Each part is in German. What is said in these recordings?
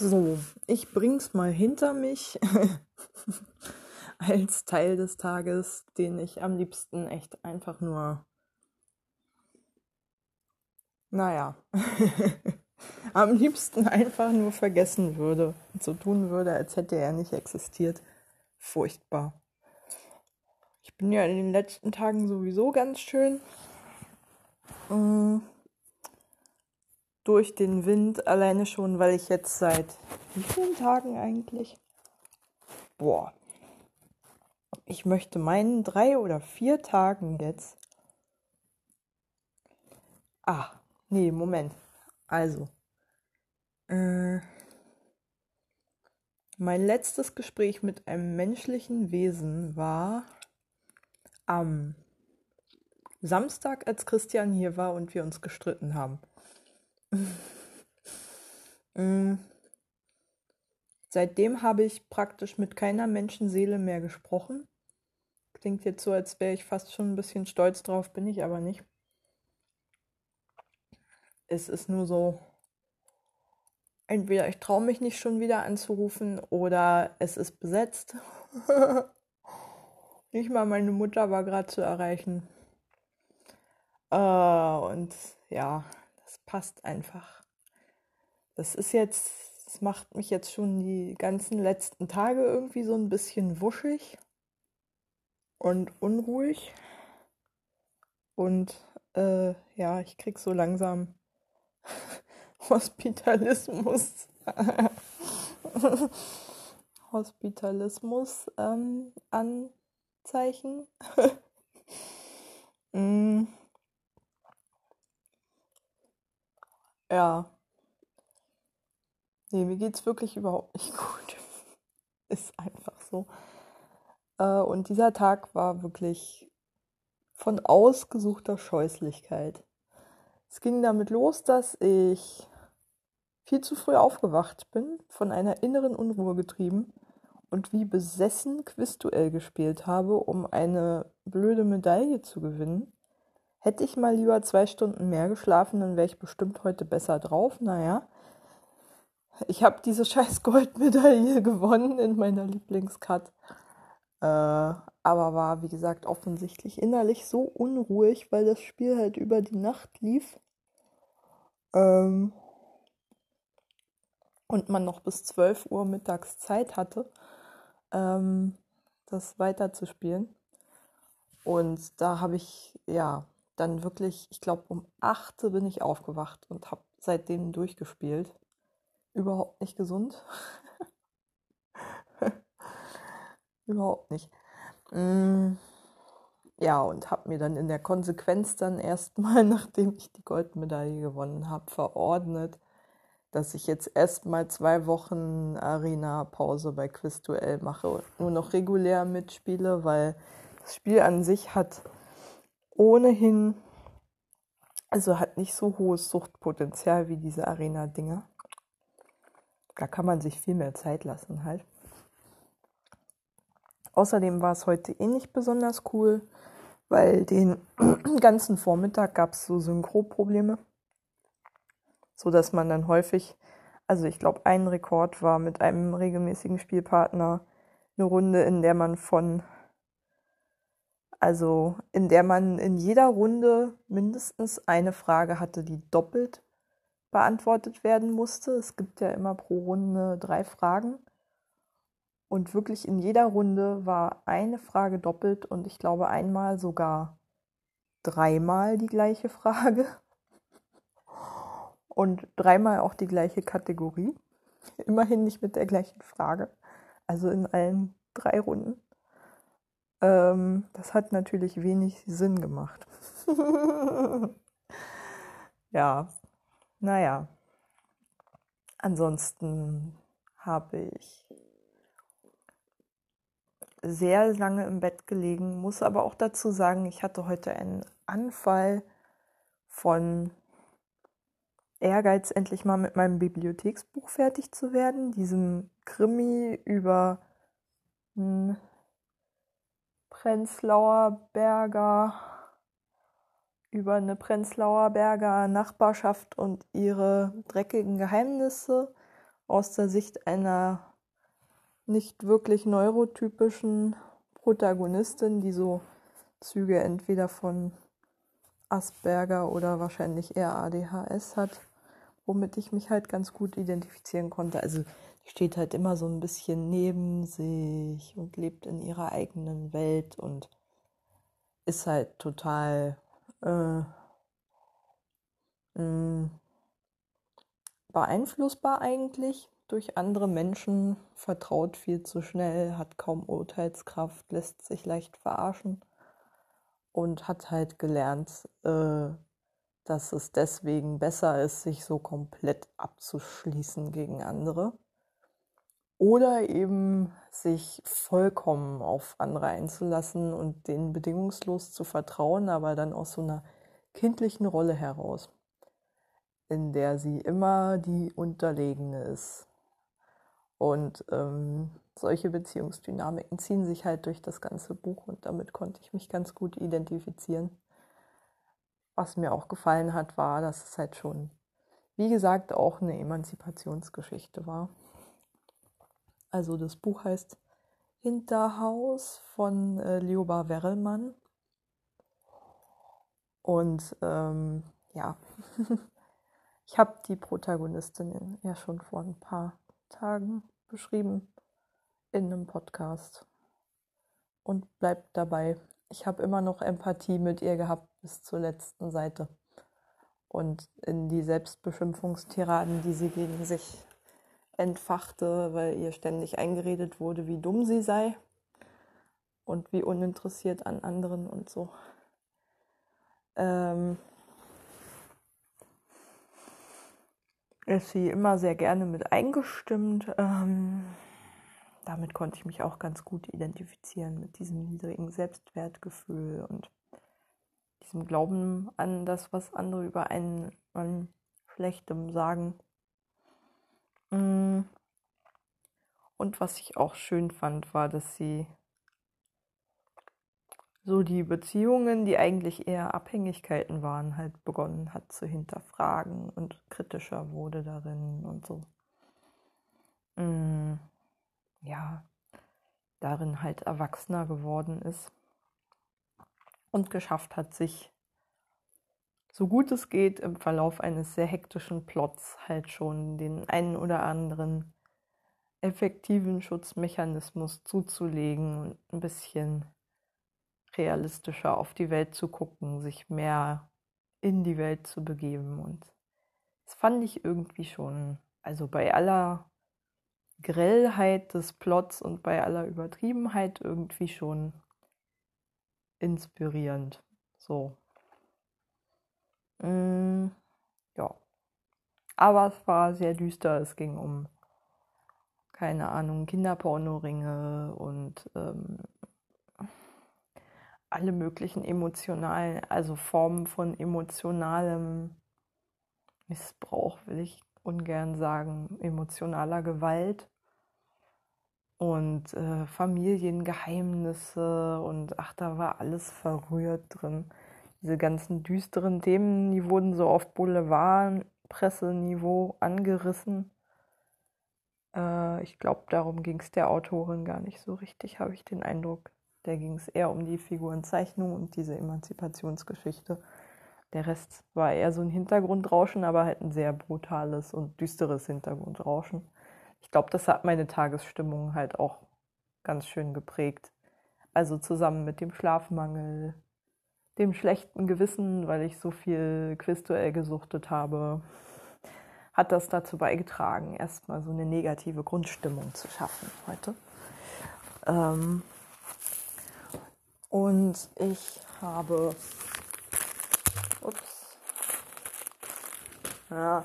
So, ich bring's mal hinter mich als Teil des Tages, den ich am liebsten echt einfach nur, naja, am liebsten einfach nur vergessen würde so tun würde, als hätte er nicht existiert. Furchtbar. Ich bin ja in den letzten Tagen sowieso ganz schön. Äh, durch den Wind, alleine schon, weil ich jetzt seit wie vielen Tagen eigentlich? Boah. Ich möchte meinen drei oder vier Tagen jetzt. Ah, nee, Moment. Also. Äh, mein letztes Gespräch mit einem menschlichen Wesen war am Samstag, als Christian hier war und wir uns gestritten haben. Mm. Seitdem habe ich praktisch mit keiner Menschenseele mehr gesprochen. Klingt jetzt so, als wäre ich fast schon ein bisschen stolz drauf, bin ich aber nicht. Es ist nur so, entweder ich traue mich nicht schon wieder anzurufen oder es ist besetzt. nicht mal meine Mutter war gerade zu erreichen. Äh, und ja, passt einfach. Das ist jetzt, das macht mich jetzt schon die ganzen letzten Tage irgendwie so ein bisschen wuschig und unruhig. Und äh, ja, ich krieg so langsam Hospitalismus. Hospitalismus ähm, Anzeichen. mm. Ja. Nee, mir geht's wirklich überhaupt nicht gut. Ist einfach so. Äh, und dieser Tag war wirklich von ausgesuchter Scheußlichkeit. Es ging damit los, dass ich viel zu früh aufgewacht bin, von einer inneren Unruhe getrieben und wie besessen Quizduell gespielt habe, um eine blöde Medaille zu gewinnen. Hätte ich mal lieber zwei Stunden mehr geschlafen, dann wäre ich bestimmt heute besser drauf. Naja, ich habe diese scheiß Goldmedaille gewonnen in meiner Lieblingscut. Äh, aber war, wie gesagt, offensichtlich innerlich so unruhig, weil das Spiel halt über die Nacht lief. Ähm, und man noch bis 12 Uhr mittags Zeit hatte, ähm, das weiterzuspielen. Und da habe ich, ja, dann wirklich, ich glaube, um 8 bin ich aufgewacht und habe seitdem durchgespielt. Überhaupt nicht gesund. Überhaupt nicht. Mm, ja, und habe mir dann in der Konsequenz dann erstmal, nachdem ich die Goldmedaille gewonnen habe, verordnet, dass ich jetzt erstmal zwei Wochen Arena-Pause bei Quizduell mache und nur noch regulär mitspiele, weil das Spiel an sich hat ohnehin, also hat nicht so hohes Suchtpotenzial wie diese Arena-Dinger. Da kann man sich viel mehr Zeit lassen halt. Außerdem war es heute eh nicht besonders cool, weil den ganzen Vormittag gab es so Synchro-Probleme, so dass man dann häufig, also ich glaube, ein Rekord war mit einem regelmäßigen Spielpartner eine Runde, in der man von also in der man in jeder Runde mindestens eine Frage hatte, die doppelt beantwortet werden musste. Es gibt ja immer pro Runde drei Fragen. Und wirklich in jeder Runde war eine Frage doppelt und ich glaube einmal sogar dreimal die gleiche Frage. Und dreimal auch die gleiche Kategorie. Immerhin nicht mit der gleichen Frage. Also in allen drei Runden. Ähm, das hat natürlich wenig Sinn gemacht. ja, naja. Ansonsten habe ich sehr lange im Bett gelegen, muss aber auch dazu sagen, ich hatte heute einen Anfall von Ehrgeiz, endlich mal mit meinem Bibliotheksbuch fertig zu werden, diesem Krimi über hm, Prenzlauer Berger über eine Prenzlauer Berger Nachbarschaft und ihre dreckigen Geheimnisse aus der Sicht einer nicht wirklich neurotypischen Protagonistin, die so Züge entweder von Asperger oder wahrscheinlich eher ADHS hat, womit ich mich halt ganz gut identifizieren konnte. Also steht halt immer so ein bisschen neben sich und lebt in ihrer eigenen Welt und ist halt total äh, mh, beeinflussbar eigentlich durch andere Menschen, vertraut viel zu schnell, hat kaum Urteilskraft, lässt sich leicht verarschen und hat halt gelernt, äh, dass es deswegen besser ist, sich so komplett abzuschließen gegen andere. Oder eben sich vollkommen auf andere einzulassen und denen bedingungslos zu vertrauen, aber dann aus so einer kindlichen Rolle heraus, in der sie immer die Unterlegene ist. Und ähm, solche Beziehungsdynamiken ziehen sich halt durch das ganze Buch und damit konnte ich mich ganz gut identifizieren. Was mir auch gefallen hat, war, dass es halt schon, wie gesagt, auch eine Emanzipationsgeschichte war. Also das Buch heißt Hinterhaus von äh, Lioba Werrelmann. Und ähm, ja, ich habe die Protagonistin ja schon vor ein paar Tagen beschrieben in einem Podcast und bleibt dabei. Ich habe immer noch Empathie mit ihr gehabt bis zur letzten Seite. Und in die Selbstbeschimpfungstiraden, die sie gegen sich entfachte, weil ihr ständig eingeredet wurde, wie dumm sie sei und wie uninteressiert an anderen und so. Ähm, ist sie immer sehr gerne mit eingestimmt. Ähm, damit konnte ich mich auch ganz gut identifizieren mit diesem niedrigen Selbstwertgefühl und diesem Glauben an das, was andere über einen an Schlechtem sagen. Mm. Und was ich auch schön fand, war, dass sie so die Beziehungen, die eigentlich eher Abhängigkeiten waren, halt begonnen hat zu hinterfragen und kritischer wurde darin und so. Mm, ja, darin halt erwachsener geworden ist und geschafft hat, sich so gut es geht im Verlauf eines sehr hektischen Plots halt schon den einen oder anderen effektiven Schutzmechanismus zuzulegen und ein bisschen realistischer auf die Welt zu gucken, sich mehr in die Welt zu begeben. Und das fand ich irgendwie schon, also bei aller Grellheit des Plots und bei aller Übertriebenheit irgendwie schon inspirierend. So. Mm, ja. Aber es war sehr düster. Es ging um, keine Ahnung, Kinderpornoringe und ähm, alle möglichen emotionalen, also Formen von emotionalem Missbrauch, will ich ungern sagen, emotionaler Gewalt und äh, Familiengeheimnisse und ach, da war alles verrührt drin. Diese ganzen düsteren Themen, die wurden so auf Boulevardpresseniveau angerissen. Äh, ich glaube, darum ging es der Autorin gar nicht so richtig, habe ich den Eindruck. Da ging es eher um die Figurenzeichnung und diese Emanzipationsgeschichte. Der Rest war eher so ein Hintergrundrauschen, aber halt ein sehr brutales und düsteres Hintergrundrauschen. Ich glaube, das hat meine Tagesstimmung halt auch ganz schön geprägt. Also zusammen mit dem Schlafmangel, dem schlechten Gewissen, weil ich so viel Quizduell gesuchtet habe, hat das dazu beigetragen, erstmal so eine negative Grundstimmung zu schaffen heute. Ähm, und ich habe, ups, ja,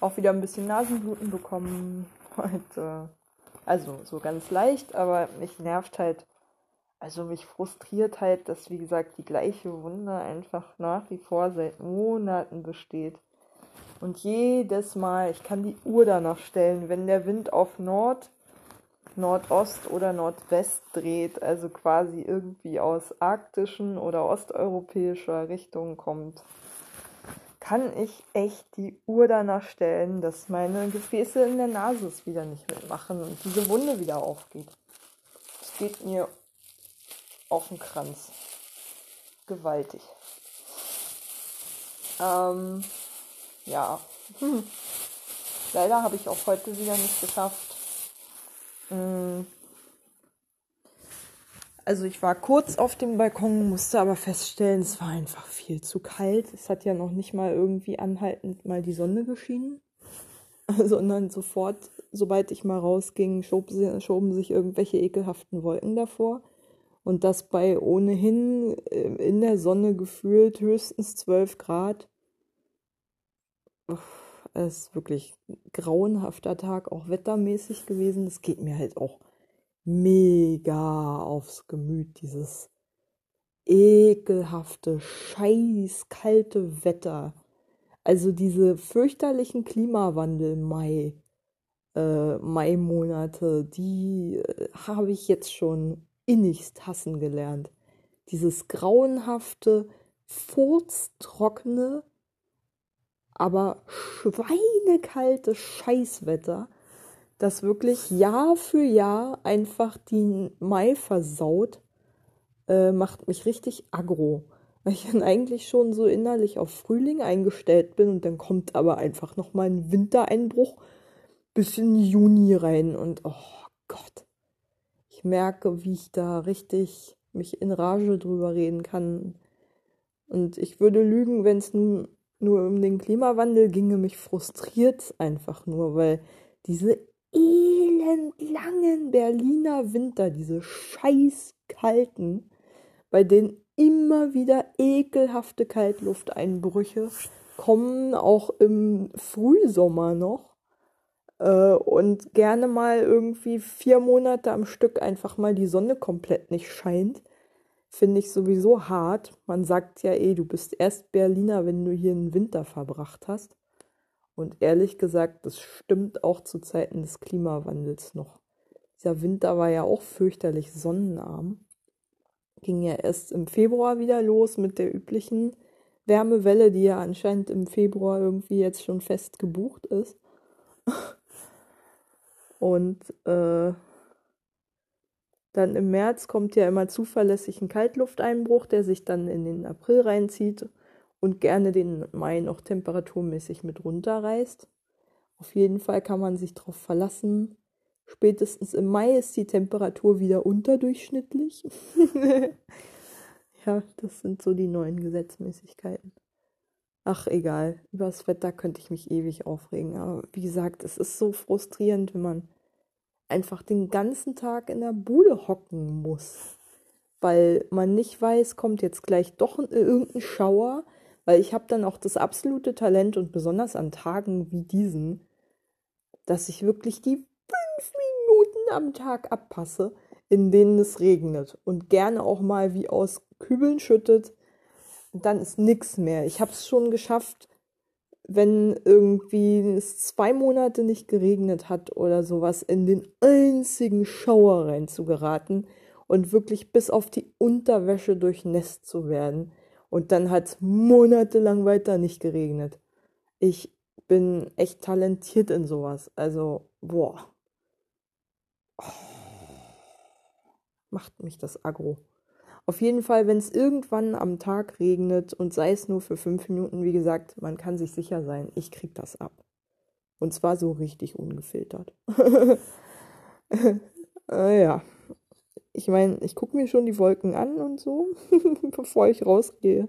auch wieder ein bisschen Nasenbluten bekommen heute. Also so ganz leicht, aber mich nervt halt, also mich frustriert halt, dass wie gesagt die gleiche Wunde einfach nach wie vor seit Monaten besteht. Und jedes Mal, ich kann die Uhr danach stellen, wenn der Wind auf Nord Nordost oder Nordwest dreht, also quasi irgendwie aus arktischen oder osteuropäischer Richtung kommt, kann ich echt die Uhr danach stellen, dass meine Gefäße in der Nase es wieder nicht mitmachen und diese Wunde wieder aufgeht. Es geht mir auf den Kranz. Gewaltig. Ähm, ja. Hm. Leider habe ich auch heute wieder nicht geschafft. Hm. Also ich war kurz auf dem Balkon, musste aber feststellen, es war einfach viel zu kalt. Es hat ja noch nicht mal irgendwie anhaltend mal die Sonne geschienen, sondern sofort, sobald ich mal rausging, schob, schoben sich irgendwelche ekelhaften Wolken davor. Und das bei ohnehin äh, in der Sonne gefühlt höchstens 12 Grad. Es ist wirklich ein grauenhafter Tag, auch wettermäßig gewesen. Das geht mir halt auch mega aufs Gemüt, dieses ekelhafte, scheiß kalte Wetter. Also diese fürchterlichen Klimawandel Mai, äh, Mai-Monate, die äh, habe ich jetzt schon innigst hassen gelernt. Dieses grauenhafte, furztrockene, aber schweinekalte Scheißwetter, das wirklich Jahr für Jahr einfach den Mai versaut, äh, macht mich richtig aggro. Weil ich dann eigentlich schon so innerlich auf Frühling eingestellt bin und dann kommt aber einfach nochmal ein Wintereinbruch bis in Juni rein und oh Gott. Merke, wie ich da richtig mich in Rage drüber reden kann. Und ich würde lügen, wenn es nun nur um den Klimawandel ginge, mich frustriert einfach nur, weil diese elendlangen Berliner Winter, diese scheiß kalten, bei denen immer wieder ekelhafte Kaltlufteinbrüche kommen, auch im Frühsommer noch. Äh, und gerne mal irgendwie vier Monate am Stück einfach mal die Sonne komplett nicht scheint, finde ich sowieso hart. Man sagt ja eh, du bist erst Berliner, wenn du hier einen Winter verbracht hast. Und ehrlich gesagt, das stimmt auch zu Zeiten des Klimawandels noch. Dieser Winter war ja auch fürchterlich sonnenarm. Ging ja erst im Februar wieder los mit der üblichen Wärmewelle, die ja anscheinend im Februar irgendwie jetzt schon fest gebucht ist. Und äh, dann im März kommt ja immer zuverlässig ein Kaltlufteinbruch, der sich dann in den April reinzieht und gerne den Mai noch temperaturmäßig mit runterreißt. Auf jeden Fall kann man sich darauf verlassen. Spätestens im Mai ist die Temperatur wieder unterdurchschnittlich. ja, das sind so die neuen Gesetzmäßigkeiten. Ach, egal. Über das Wetter könnte ich mich ewig aufregen. Aber wie gesagt, es ist so frustrierend, wenn man einfach den ganzen Tag in der Bude hocken muss. Weil man nicht weiß, kommt jetzt gleich doch irgendein Schauer. Weil ich habe dann auch das absolute Talent und besonders an Tagen wie diesen, dass ich wirklich die fünf Minuten am Tag abpasse, in denen es regnet und gerne auch mal wie aus Kübeln schüttet. Dann ist nichts mehr. Ich habe es schon geschafft, wenn irgendwie es zwei Monate nicht geregnet hat oder sowas, in den einzigen Schauer rein zu geraten und wirklich bis auf die Unterwäsche durchnässt zu werden. Und dann hat es monatelang weiter nicht geregnet. Ich bin echt talentiert in sowas. Also, boah. Oh. Macht mich das aggro. Auf jeden Fall, wenn es irgendwann am Tag regnet und sei es nur für fünf Minuten, wie gesagt, man kann sich sicher sein, ich krieg das ab. Und zwar so richtig ungefiltert. äh, ja. Ich meine, ich gucke mir schon die Wolken an und so, bevor ich rausgehe.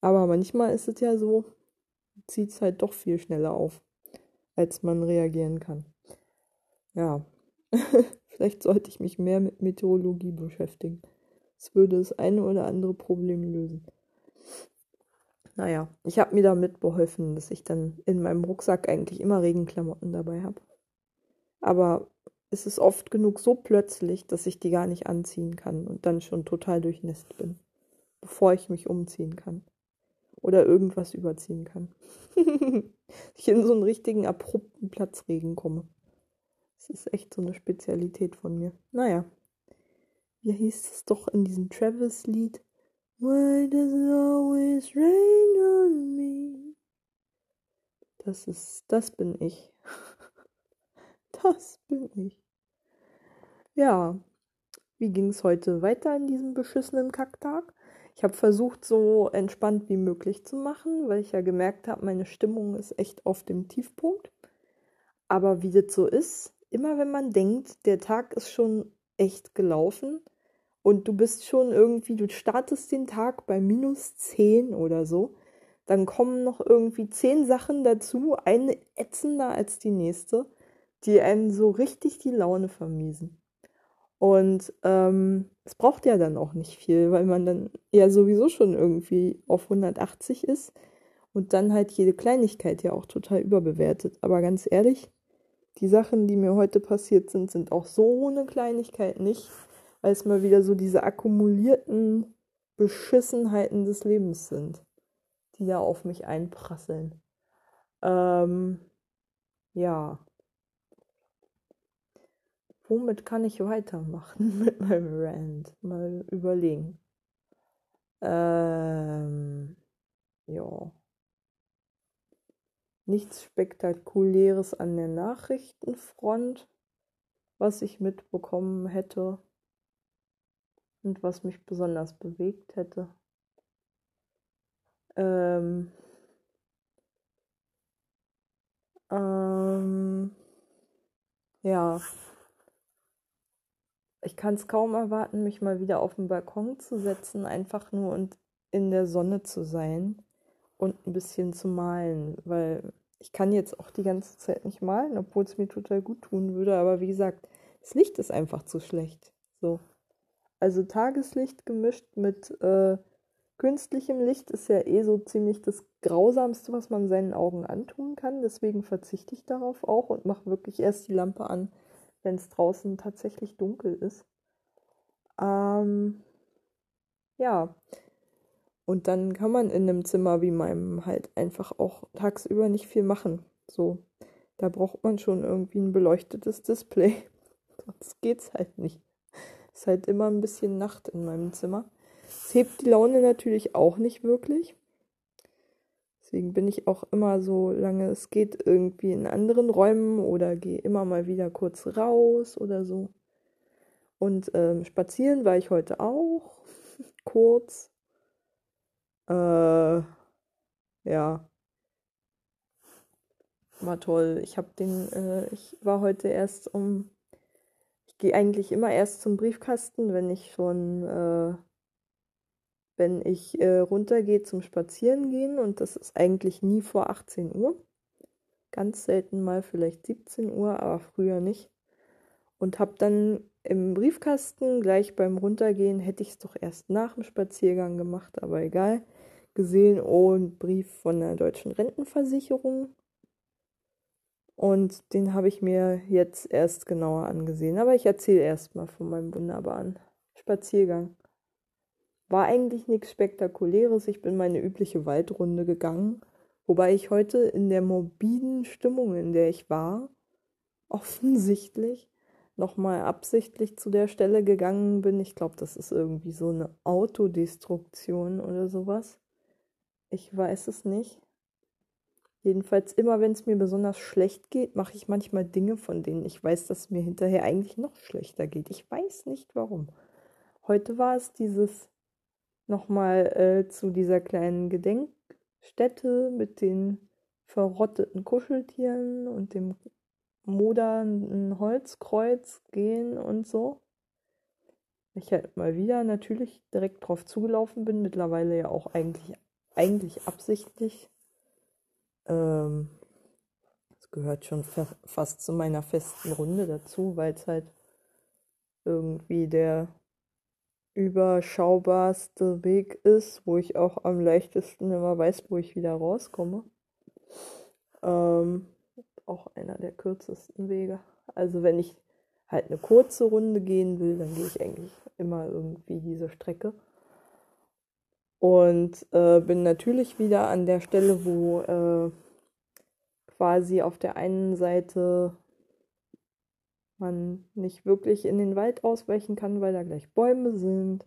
Aber manchmal ist es ja so, zieht es halt doch viel schneller auf, als man reagieren kann. Ja, vielleicht sollte ich mich mehr mit Meteorologie beschäftigen. Es würde das eine oder andere Problem lösen. Naja, ich habe mir damit beholfen, dass ich dann in meinem Rucksack eigentlich immer Regenklamotten dabei habe. Aber es ist oft genug so plötzlich, dass ich die gar nicht anziehen kann und dann schon total durchnässt bin, bevor ich mich umziehen kann. Oder irgendwas überziehen kann. ich in so einen richtigen abrupten Platzregen komme. Das ist echt so eine Spezialität von mir. Naja, wie hieß es doch in diesem Travis-Lied? Why does it always rain on me? Das ist, das bin ich. Das bin ich. Ja, wie ging es heute weiter an diesem beschissenen Kacktag? Ich habe versucht, so entspannt wie möglich zu machen, weil ich ja gemerkt habe, meine Stimmung ist echt auf dem Tiefpunkt. Aber wie das so ist, immer wenn man denkt, der Tag ist schon echt gelaufen und du bist schon irgendwie, du startest den Tag bei minus 10 oder so, dann kommen noch irgendwie 10 Sachen dazu, eine ätzender als die nächste, die einen so richtig die Laune vermiesen. Und ähm, es braucht ja dann auch nicht viel, weil man dann ja sowieso schon irgendwie auf 180 ist und dann halt jede Kleinigkeit ja auch total überbewertet. Aber ganz ehrlich, die Sachen, die mir heute passiert sind, sind auch so eine Kleinigkeit nicht, weil es mal wieder so diese akkumulierten Beschissenheiten des Lebens sind, die da auf mich einprasseln. Ähm, ja. Womit kann ich weitermachen mit meinem Rant? Mal überlegen. Ähm, ja. Nichts Spektakuläres an der Nachrichtenfront, was ich mitbekommen hätte und was mich besonders bewegt hätte. Ähm, ähm, ja, ich kann es kaum erwarten, mich mal wieder auf den Balkon zu setzen, einfach nur und in der Sonne zu sein und ein bisschen zu malen, weil ich kann jetzt auch die ganze Zeit nicht malen, obwohl es mir total gut tun würde, aber wie gesagt, das Licht ist einfach zu schlecht. So. Also Tageslicht gemischt mit äh, künstlichem Licht ist ja eh so ziemlich das Grausamste, was man seinen Augen antun kann. Deswegen verzichte ich darauf auch und mache wirklich erst die Lampe an, wenn es draußen tatsächlich dunkel ist. Ähm, ja, und dann kann man in einem Zimmer wie meinem halt einfach auch tagsüber nicht viel machen. So, da braucht man schon irgendwie ein beleuchtetes Display. Sonst geht's halt nicht. Ist halt immer ein bisschen Nacht in meinem Zimmer. Es hebt die Laune natürlich auch nicht wirklich. Deswegen bin ich auch immer so lange es geht irgendwie in anderen Räumen oder gehe immer mal wieder kurz raus oder so. Und ähm, spazieren war ich heute auch kurz. Äh, ja. War toll. Ich habe den, äh, ich war heute erst um, ich gehe eigentlich immer erst zum Briefkasten, wenn ich schon, äh, wenn ich äh, runtergehe zum Spazierengehen und das ist eigentlich nie vor 18 Uhr. Ganz selten mal vielleicht 17 Uhr, aber früher nicht. Und habe dann im Briefkasten gleich beim Runtergehen, hätte ich es doch erst nach dem Spaziergang gemacht, aber egal gesehen, oh, ein Brief von der deutschen Rentenversicherung. Und den habe ich mir jetzt erst genauer angesehen. Aber ich erzähle erstmal von meinem wunderbaren Spaziergang. War eigentlich nichts Spektakuläres. Ich bin meine übliche Waldrunde gegangen. Wobei ich heute in der morbiden Stimmung, in der ich war, offensichtlich nochmal absichtlich zu der Stelle gegangen bin. Ich glaube, das ist irgendwie so eine Autodestruktion oder sowas. Ich weiß es nicht. Jedenfalls immer, wenn es mir besonders schlecht geht, mache ich manchmal Dinge, von denen ich weiß, dass es mir hinterher eigentlich noch schlechter geht. Ich weiß nicht warum. Heute war es dieses nochmal äh, zu dieser kleinen Gedenkstätte mit den verrotteten Kuscheltieren und dem modernen Holzkreuz gehen und so. Ich halt mal wieder natürlich direkt drauf zugelaufen bin, mittlerweile ja auch eigentlich eigentlich absichtlich. Ähm, das gehört schon fa fast zu meiner festen Runde dazu, weil es halt irgendwie der überschaubarste Weg ist, wo ich auch am leichtesten immer weiß, wo ich wieder rauskomme. Ähm, auch einer der kürzesten Wege. Also wenn ich halt eine kurze Runde gehen will, dann gehe ich eigentlich immer irgendwie diese Strecke. Und äh, bin natürlich wieder an der Stelle, wo äh, quasi auf der einen Seite man nicht wirklich in den Wald ausweichen kann, weil da gleich Bäume sind.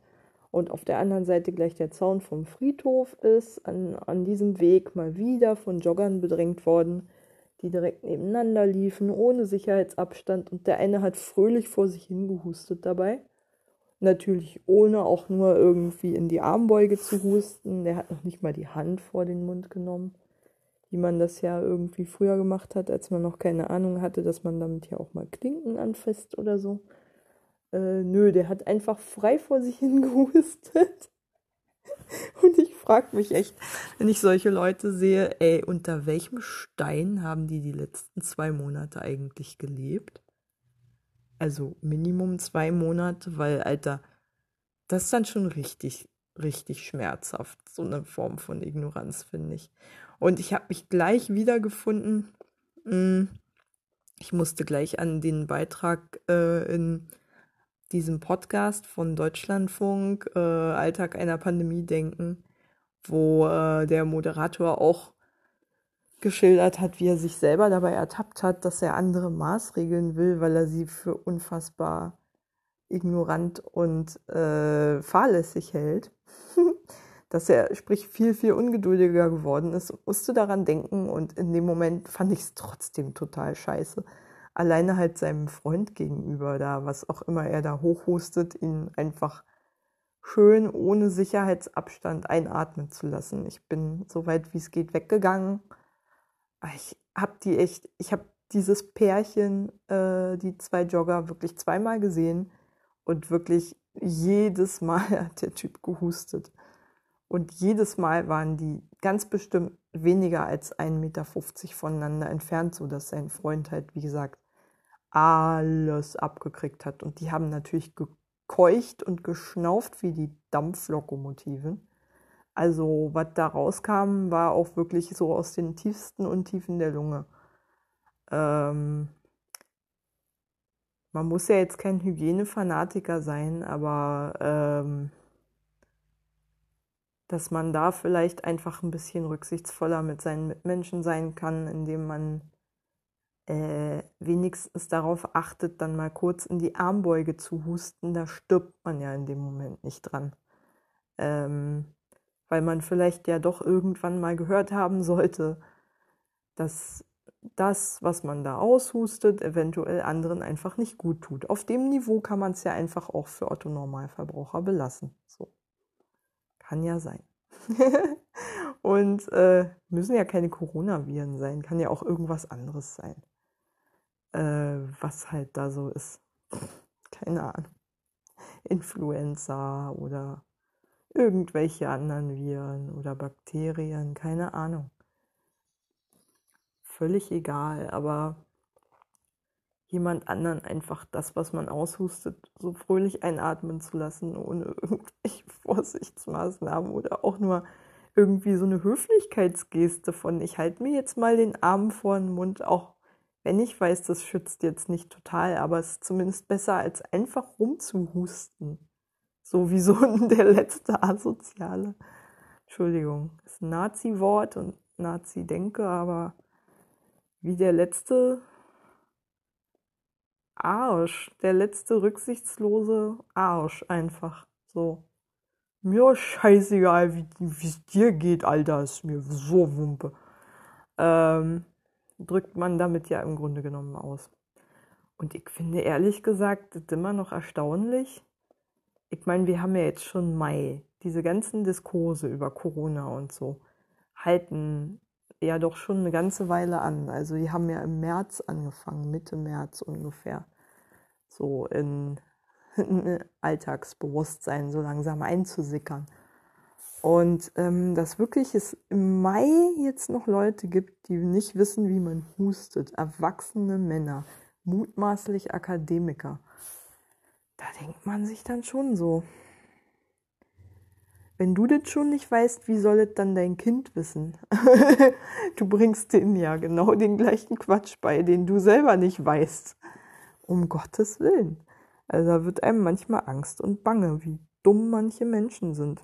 und auf der anderen Seite gleich der Zaun vom Friedhof ist, an, an diesem Weg mal wieder von Joggern bedrängt worden, die direkt nebeneinander liefen, ohne Sicherheitsabstand und der eine hat fröhlich vor sich hingehustet dabei. Natürlich ohne auch nur irgendwie in die Armbeuge zu husten. Der hat noch nicht mal die Hand vor den Mund genommen, wie man das ja irgendwie früher gemacht hat, als man noch keine Ahnung hatte, dass man damit ja auch mal Klinken anfasst oder so. Äh, nö, der hat einfach frei vor sich hingehustet. Und ich frage mich echt, wenn ich solche Leute sehe, ey, unter welchem Stein haben die die letzten zwei Monate eigentlich gelebt? Also Minimum zwei Monate, weil, Alter, das ist dann schon richtig, richtig schmerzhaft. So eine Form von Ignoranz, finde ich. Und ich habe mich gleich wiedergefunden. Hm, ich musste gleich an den Beitrag äh, in diesem Podcast von Deutschlandfunk, äh, Alltag einer Pandemie denken, wo äh, der Moderator auch geschildert hat, wie er sich selber dabei ertappt hat, dass er andere maßregeln will, weil er sie für unfassbar ignorant und äh, fahrlässig hält. dass er, sprich, viel, viel ungeduldiger geworden ist, musste daran denken und in dem Moment fand ich es trotzdem total scheiße. Alleine halt seinem Freund gegenüber da, was auch immer er da hochhustet, ihn einfach schön ohne Sicherheitsabstand einatmen zu lassen. Ich bin so weit wie es geht weggegangen ich habe die echt, ich habe dieses Pärchen, äh, die zwei Jogger, wirklich zweimal gesehen und wirklich jedes Mal hat der Typ gehustet. Und jedes Mal waren die ganz bestimmt weniger als 1,50 Meter voneinander entfernt, sodass sein Freund halt, wie gesagt, alles abgekriegt hat. Und die haben natürlich gekeucht und geschnauft wie die Dampflokomotiven. Also was da rauskam, war auch wirklich so aus den tiefsten Untiefen der Lunge. Ähm, man muss ja jetzt kein Hygienefanatiker sein, aber ähm, dass man da vielleicht einfach ein bisschen rücksichtsvoller mit seinen Mitmenschen sein kann, indem man äh, wenigstens darauf achtet, dann mal kurz in die Armbeuge zu husten. Da stirbt man ja in dem Moment nicht dran. Ähm, weil man vielleicht ja doch irgendwann mal gehört haben sollte, dass das, was man da aushustet, eventuell anderen einfach nicht gut tut. Auf dem Niveau kann man es ja einfach auch für Otto Normalverbraucher belassen. So. Kann ja sein. Und äh, müssen ja keine Coronaviren sein, kann ja auch irgendwas anderes sein. Äh, was halt da so ist. Keine Ahnung. Influenza oder irgendwelche anderen Viren oder Bakterien, keine Ahnung. Völlig egal, aber jemand anderen einfach das, was man aushustet, so fröhlich einatmen zu lassen, ohne irgendwelche Vorsichtsmaßnahmen oder auch nur irgendwie so eine Höflichkeitsgeste von, ich halte mir jetzt mal den Arm vor den Mund, auch wenn ich weiß, das schützt jetzt nicht total, aber es ist zumindest besser, als einfach rumzuhusten. Sowieso der letzte Asoziale. Entschuldigung, ist ein Nazi-Wort und Nazi-Denke, aber wie der letzte Arsch, der letzte rücksichtslose Arsch einfach. So. Mir scheißegal, wie es dir geht, Alter, ist mir so Wumpe. Ähm, drückt man damit ja im Grunde genommen aus. Und ich finde ehrlich gesagt, das immer noch erstaunlich, ich meine, wir haben ja jetzt schon Mai. Diese ganzen Diskurse über Corona und so halten ja doch schon eine ganze Weile an. Also die haben ja im März angefangen, Mitte März ungefähr, so in, in Alltagsbewusstsein so langsam einzusickern. Und ähm, dass wirklich es im Mai jetzt noch Leute gibt, die nicht wissen, wie man hustet. Erwachsene Männer, mutmaßlich Akademiker denkt man sich dann schon so. Wenn du das schon nicht weißt, wie soll es dann dein Kind wissen? du bringst denen ja genau den gleichen Quatsch bei, den du selber nicht weißt. Um Gottes Willen. Also da wird einem manchmal Angst und Bange, wie dumm manche Menschen sind.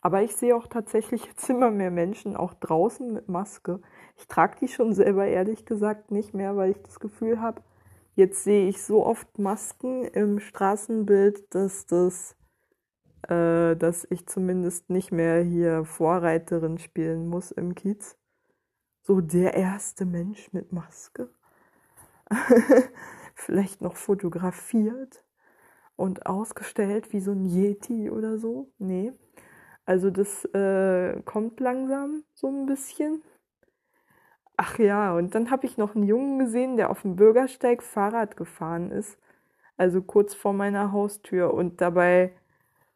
Aber ich sehe auch tatsächlich jetzt immer mehr Menschen auch draußen mit Maske. Ich trage die schon selber ehrlich gesagt nicht mehr, weil ich das Gefühl habe, Jetzt sehe ich so oft Masken im Straßenbild, dass das äh, dass ich zumindest nicht mehr hier Vorreiterin spielen muss im Kiez. So der erste Mensch mit Maske. Vielleicht noch fotografiert und ausgestellt wie so ein Yeti oder so. Nee. Also das äh, kommt langsam so ein bisschen. Ach ja, und dann habe ich noch einen Jungen gesehen, der auf dem Bürgersteig Fahrrad gefahren ist. Also kurz vor meiner Haustür und dabei,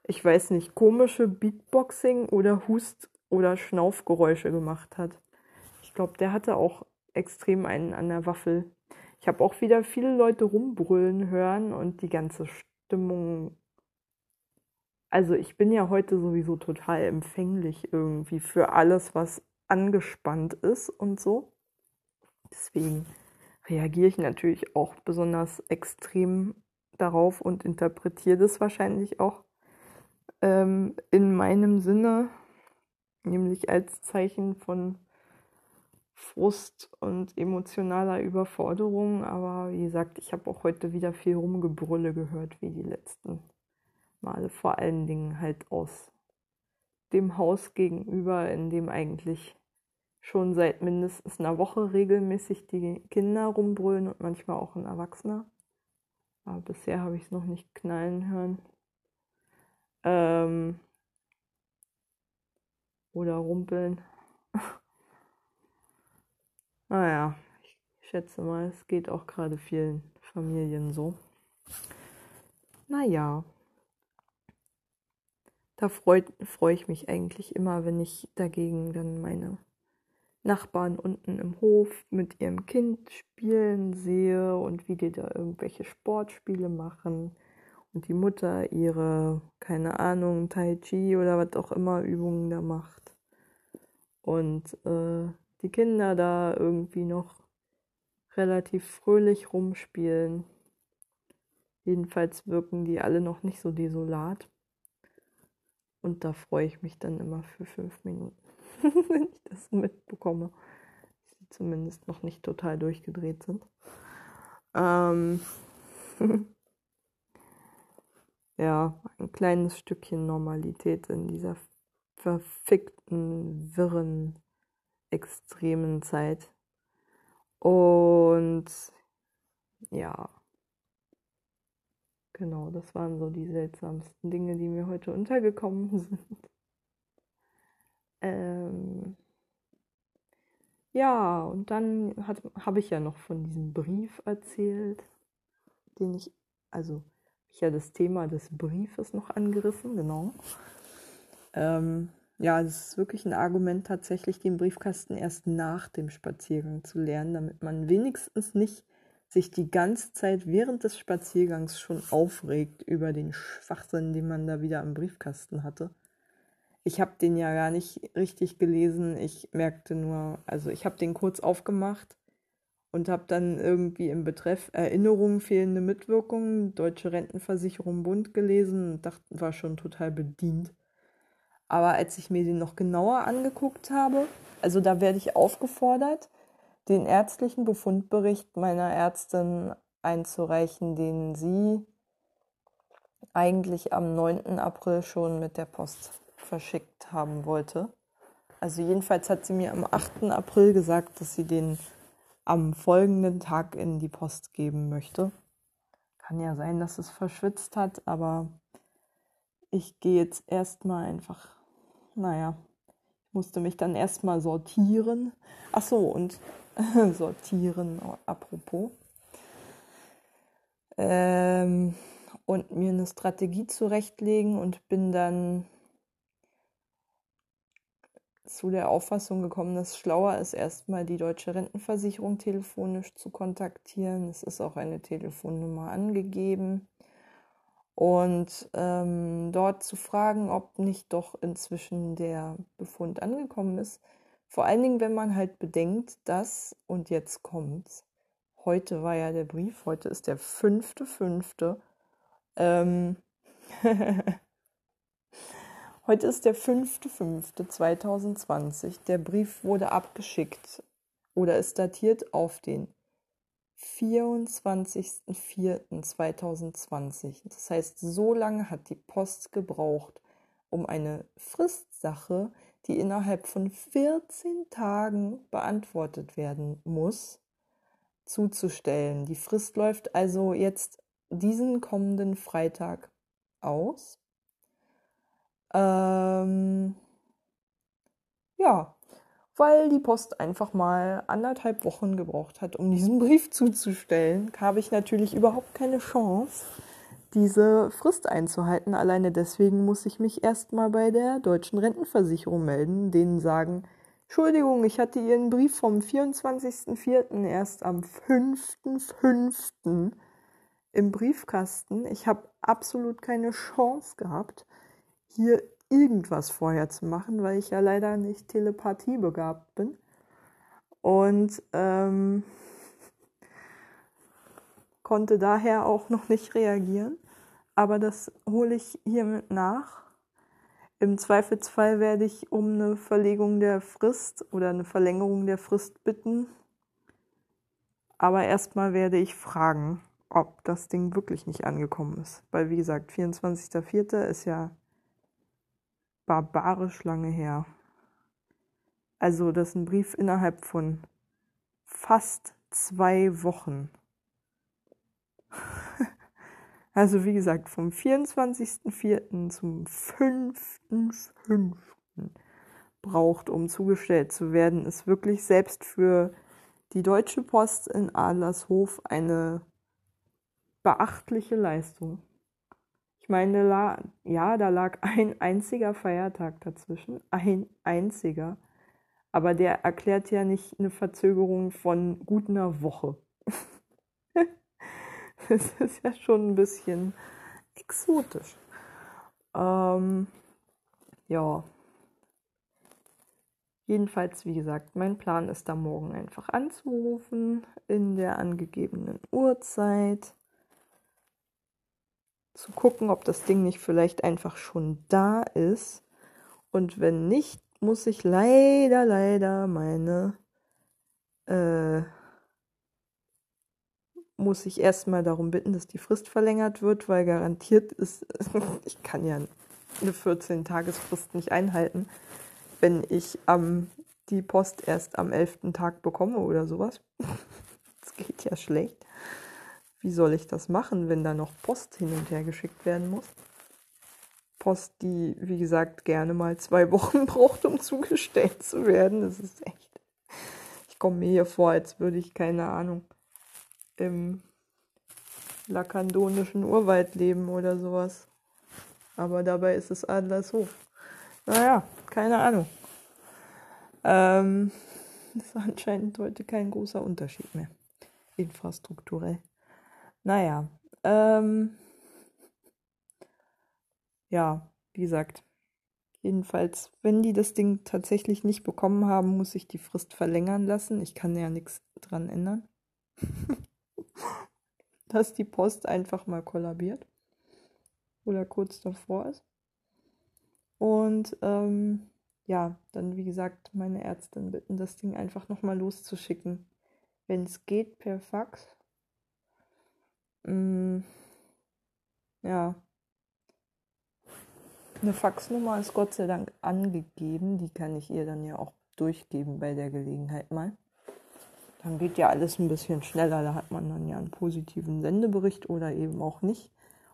ich weiß nicht, komische Beatboxing oder Hust- oder Schnaufgeräusche gemacht hat. Ich glaube, der hatte auch extrem einen an der Waffel. Ich habe auch wieder viele Leute rumbrüllen hören und die ganze Stimmung. Also ich bin ja heute sowieso total empfänglich irgendwie für alles, was angespannt ist und so. Deswegen reagiere ich natürlich auch besonders extrem darauf und interpretiere das wahrscheinlich auch ähm, in meinem Sinne, nämlich als Zeichen von Frust und emotionaler Überforderung. Aber wie gesagt, ich habe auch heute wieder viel Rumgebrülle gehört, wie die letzten Male. Vor allen Dingen halt aus dem Haus gegenüber, in dem eigentlich schon seit mindestens einer Woche regelmäßig die Kinder rumbrüllen und manchmal auch ein Erwachsener. Aber bisher habe ich es noch nicht knallen hören. Ähm, oder rumpeln. naja, ich schätze mal, es geht auch gerade vielen Familien so. Naja, da freue freu ich mich eigentlich immer, wenn ich dagegen dann meine Nachbarn unten im Hof mit ihrem Kind spielen sehe und wie die da irgendwelche Sportspiele machen und die Mutter ihre, keine Ahnung, Tai Chi oder was auch immer Übungen da macht und äh, die Kinder da irgendwie noch relativ fröhlich rumspielen. Jedenfalls wirken die alle noch nicht so desolat. Und da freue ich mich dann immer für fünf Minuten. wenn ich das mitbekomme. Dass sie zumindest noch nicht total durchgedreht sind. Ähm ja, ein kleines Stückchen Normalität in dieser verfickten, wirren, extremen Zeit. Und ja, genau, das waren so die seltsamsten Dinge, die mir heute untergekommen sind. Ähm, ja, und dann habe ich ja noch von diesem Brief erzählt, den ich, also ich ja das Thema des Briefes noch angerissen, genau. Ähm, ja, es ist wirklich ein Argument, tatsächlich den Briefkasten erst nach dem Spaziergang zu lernen, damit man wenigstens nicht sich die ganze Zeit während des Spaziergangs schon aufregt über den Schwachsinn, den man da wieder am Briefkasten hatte ich habe den ja gar nicht richtig gelesen. Ich merkte nur, also ich habe den kurz aufgemacht und habe dann irgendwie im Betreff Erinnerungen fehlende Mitwirkung, Deutsche Rentenversicherung Bund gelesen und dachte, war schon total bedient. Aber als ich mir den noch genauer angeguckt habe, also da werde ich aufgefordert, den ärztlichen Befundbericht meiner Ärztin einzureichen, den sie eigentlich am 9. April schon mit der Post verschickt haben wollte. Also jedenfalls hat sie mir am 8. April gesagt, dass sie den am folgenden Tag in die Post geben möchte. Kann ja sein, dass es verschwitzt hat, aber ich gehe jetzt erstmal einfach, naja, ich musste mich dann erstmal sortieren. Ach so, und sortieren, apropos. Ähm, und mir eine Strategie zurechtlegen und bin dann zu der Auffassung gekommen, dass es schlauer ist, erstmal die deutsche Rentenversicherung telefonisch zu kontaktieren. Es ist auch eine Telefonnummer angegeben. Und ähm, dort zu fragen, ob nicht doch inzwischen der Befund angekommen ist. Vor allen Dingen, wenn man halt bedenkt, dass, und jetzt kommt's, heute war ja der Brief, heute ist der fünfte, fünfte. Ähm, Heute ist der 5.5.2020. Der Brief wurde abgeschickt oder ist datiert auf den 24.04.2020. Das heißt, so lange hat die Post gebraucht, um eine Fristsache, die innerhalb von 14 Tagen beantwortet werden muss, zuzustellen. Die Frist läuft also jetzt diesen kommenden Freitag aus. Ähm, ja, weil die Post einfach mal anderthalb Wochen gebraucht hat, um diesen Brief zuzustellen, habe ich natürlich überhaupt keine Chance, diese Frist einzuhalten. Alleine deswegen muss ich mich erstmal bei der deutschen Rentenversicherung melden, denen sagen, Entschuldigung, ich hatte Ihren Brief vom 24.04. erst am 5.05. im Briefkasten. Ich habe absolut keine Chance gehabt, hier irgendwas vorher zu machen, weil ich ja leider nicht telepathiebegabt bin. Und ähm, konnte daher auch noch nicht reagieren. Aber das hole ich hiermit nach. Im Zweifelsfall werde ich um eine Verlegung der Frist oder eine Verlängerung der Frist bitten. Aber erstmal werde ich fragen, ob das Ding wirklich nicht angekommen ist. Weil, wie gesagt, 24.04. ist ja barbarisch lange her. Also, das ist ein Brief innerhalb von fast zwei Wochen. also, wie gesagt, vom 24.04. zum 5.05. braucht, um zugestellt zu werden, ist wirklich selbst für die Deutsche Post in Adlershof eine beachtliche Leistung. Ich meine, ja, da lag ein einziger Feiertag dazwischen, ein einziger. Aber der erklärt ja nicht eine Verzögerung von gut einer Woche. das ist ja schon ein bisschen exotisch. Ähm, ja. Jedenfalls, wie gesagt, mein Plan ist da morgen einfach anzurufen in der angegebenen Uhrzeit zu gucken, ob das Ding nicht vielleicht einfach schon da ist. Und wenn nicht, muss ich leider, leider meine, äh, muss ich erstmal darum bitten, dass die Frist verlängert wird, weil garantiert ist, ich kann ja eine 14-Tagesfrist nicht einhalten, wenn ich ähm, die Post erst am 11. Tag bekomme oder sowas. Das geht ja schlecht. Wie soll ich das machen, wenn da noch Post hin und her geschickt werden muss? Post, die, wie gesagt, gerne mal zwei Wochen braucht, um zugestellt zu werden. Das ist echt. Ich komme mir hier vor, als würde ich, keine Ahnung, im lakandonischen Urwald leben oder sowas. Aber dabei ist es Adlershof. Naja, keine Ahnung. Ähm, das ist anscheinend heute kein großer Unterschied mehr. Infrastrukturell. Naja, ähm, ja, wie gesagt, jedenfalls, wenn die das Ding tatsächlich nicht bekommen haben, muss ich die Frist verlängern lassen. Ich kann ja nichts dran ändern. Dass die Post einfach mal kollabiert oder kurz davor ist. Und ähm, ja, dann wie gesagt, meine Ärztin bitten, das Ding einfach nochmal loszuschicken. Wenn es geht, per Fax. Mm, ja. Eine Faxnummer ist Gott sei Dank angegeben. Die kann ich ihr dann ja auch durchgeben bei der Gelegenheit mal. Dann geht ja alles ein bisschen schneller. Da hat man dann ja einen positiven Sendebericht oder eben auch nicht.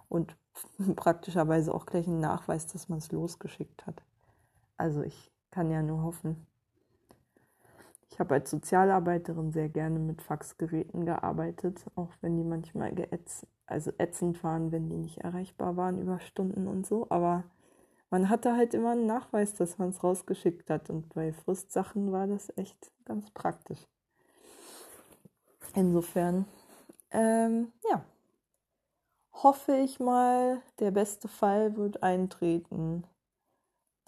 Und praktischerweise auch gleich einen Nachweis, dass man es losgeschickt hat. Also ich kann ja nur hoffen, ich habe als Sozialarbeiterin sehr gerne mit Faxgeräten gearbeitet, auch wenn die manchmal geätz also ätzend waren, wenn die nicht erreichbar waren über Stunden und so. Aber man hatte halt immer einen Nachweis, dass man es rausgeschickt hat. Und bei Fristsachen war das echt ganz praktisch. Insofern, ähm, ja, hoffe ich mal, der beste Fall wird eintreten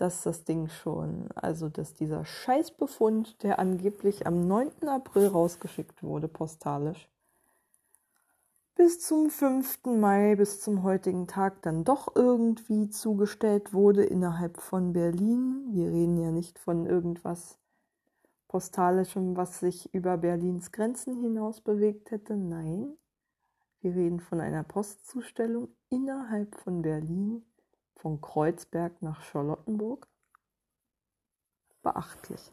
dass das Ding schon, also dass dieser Scheißbefund, der angeblich am 9. April rausgeschickt wurde, postalisch, bis zum 5. Mai, bis zum heutigen Tag dann doch irgendwie zugestellt wurde innerhalb von Berlin. Wir reden ja nicht von irgendwas Postalischem, was sich über Berlins Grenzen hinaus bewegt hätte. Nein, wir reden von einer Postzustellung innerhalb von Berlin, von Kreuzberg nach Charlottenburg. Beachtlich.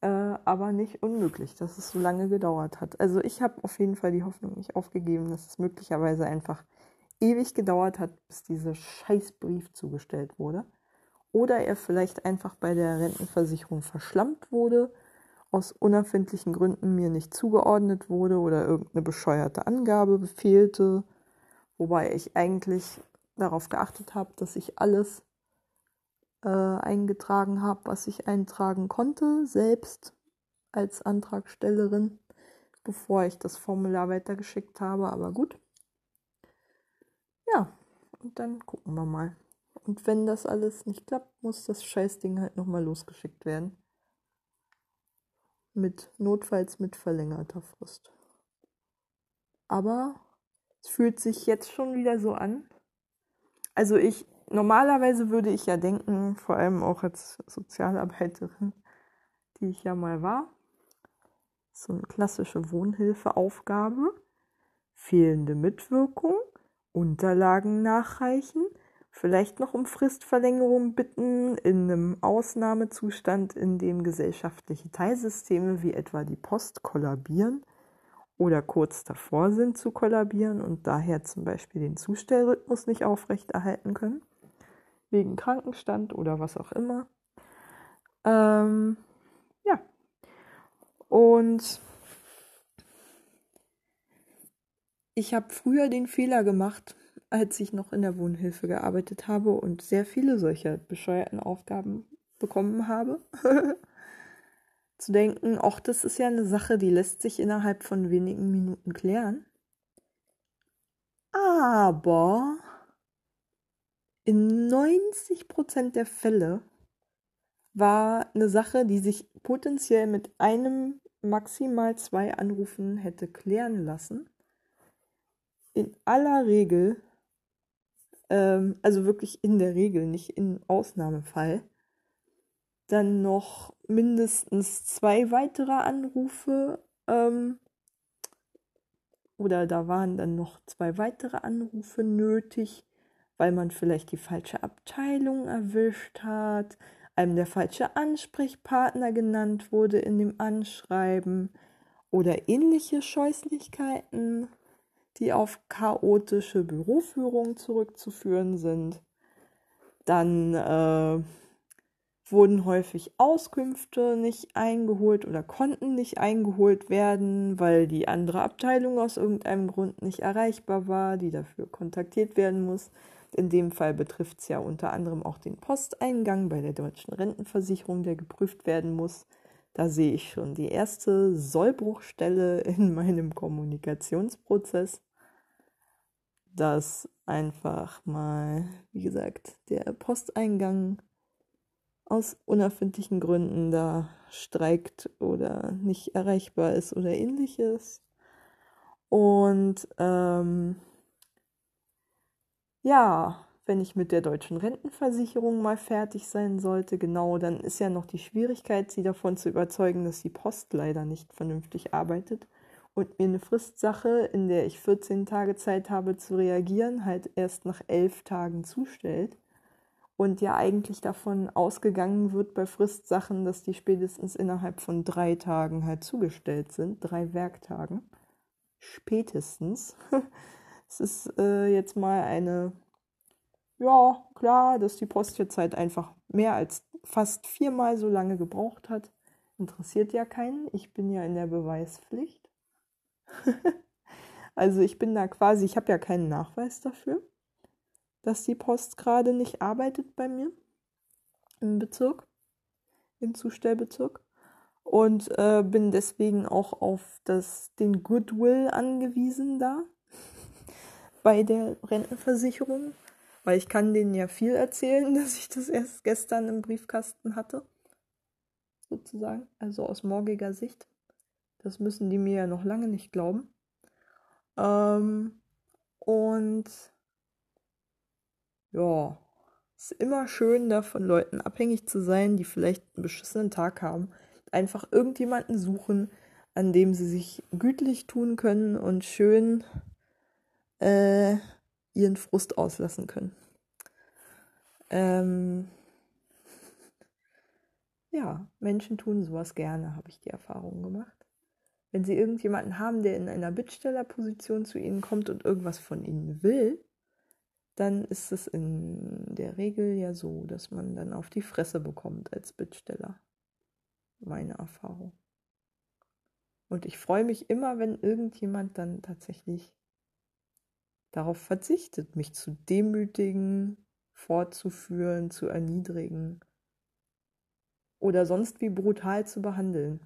Äh, aber nicht unmöglich, dass es so lange gedauert hat. Also ich habe auf jeden Fall die Hoffnung nicht aufgegeben, dass es möglicherweise einfach ewig gedauert hat, bis dieser Scheißbrief zugestellt wurde. Oder er vielleicht einfach bei der Rentenversicherung verschlampt wurde, aus unerfindlichen Gründen mir nicht zugeordnet wurde oder irgendeine bescheuerte Angabe fehlte. Wobei ich eigentlich darauf geachtet habe, dass ich alles äh, eingetragen habe, was ich eintragen konnte, selbst als Antragstellerin, bevor ich das Formular weitergeschickt habe. Aber gut. Ja, und dann gucken wir mal. Und wenn das alles nicht klappt, muss das Scheißding halt nochmal losgeschickt werden. Mit notfalls mit verlängerter Frist. Aber es fühlt sich jetzt schon wieder so an. Also ich, normalerweise würde ich ja denken, vor allem auch als Sozialarbeiterin, die ich ja mal war, so eine klassische Wohnhilfeaufgabe, fehlende Mitwirkung, Unterlagen nachreichen, vielleicht noch um Fristverlängerung bitten in einem Ausnahmezustand, in dem gesellschaftliche Teilsysteme wie etwa die Post kollabieren oder kurz davor sind zu kollabieren und daher zum Beispiel den Zustellrhythmus nicht aufrechterhalten können, wegen Krankenstand oder was auch immer. Ähm, ja. Und ich habe früher den Fehler gemacht, als ich noch in der Wohnhilfe gearbeitet habe und sehr viele solcher bescheuerten Aufgaben bekommen habe, zu denken, ach, das ist ja eine Sache, die lässt sich innerhalb von wenigen Minuten klären. Aber in 90 Prozent der Fälle war eine Sache, die sich potenziell mit einem, maximal zwei Anrufen hätte klären lassen in aller Regel, ähm, also wirklich in der Regel, nicht im Ausnahmefall, dann noch mindestens zwei weitere Anrufe ähm, oder da waren dann noch zwei weitere Anrufe nötig, weil man vielleicht die falsche Abteilung erwischt hat, einem der falsche Ansprechpartner genannt wurde in dem Anschreiben oder ähnliche Scheußlichkeiten die auf chaotische Büroführung zurückzuführen sind. Dann äh, wurden häufig Auskünfte nicht eingeholt oder konnten nicht eingeholt werden, weil die andere Abteilung aus irgendeinem Grund nicht erreichbar war, die dafür kontaktiert werden muss. In dem Fall betrifft es ja unter anderem auch den Posteingang bei der deutschen Rentenversicherung, der geprüft werden muss. Da sehe ich schon die erste Sollbruchstelle in meinem Kommunikationsprozess dass einfach mal, wie gesagt, der Posteingang aus unerfindlichen Gründen da streikt oder nicht erreichbar ist oder ähnliches. Und ähm, ja, wenn ich mit der deutschen Rentenversicherung mal fertig sein sollte, genau, dann ist ja noch die Schwierigkeit, sie davon zu überzeugen, dass die Post leider nicht vernünftig arbeitet und mir eine Fristsache, in der ich 14 Tage Zeit habe zu reagieren, halt erst nach elf Tagen zustellt. Und ja eigentlich davon ausgegangen wird bei Fristsachen, dass die spätestens innerhalb von drei Tagen halt zugestellt sind, drei Werktagen. Spätestens. es ist äh, jetzt mal eine, ja, klar, dass die Post jetzt halt einfach mehr als fast viermal so lange gebraucht hat. Interessiert ja keinen. Ich bin ja in der Beweispflicht. also ich bin da quasi, ich habe ja keinen Nachweis dafür, dass die Post gerade nicht arbeitet bei mir im Bezirk, im Zustellbezirk. Und äh, bin deswegen auch auf das, den Goodwill angewiesen da bei der Rentenversicherung, weil ich kann denen ja viel erzählen, dass ich das erst gestern im Briefkasten hatte, sozusagen, also aus morgiger Sicht. Das müssen die mir ja noch lange nicht glauben. Ähm, und ja, Es ist immer schön, da von Leuten abhängig zu sein, die vielleicht einen beschissenen Tag haben. Einfach irgendjemanden suchen, an dem sie sich gütlich tun können und schön äh, ihren Frust auslassen können. Ähm, ja, Menschen tun sowas gerne, habe ich die Erfahrung gemacht. Wenn sie irgendjemanden haben, der in einer Bittstellerposition zu ihnen kommt und irgendwas von ihnen will, dann ist es in der Regel ja so, dass man dann auf die Fresse bekommt als Bittsteller. Meine Erfahrung. Und ich freue mich immer, wenn irgendjemand dann tatsächlich darauf verzichtet, mich zu demütigen, fortzuführen, zu erniedrigen oder sonst wie brutal zu behandeln.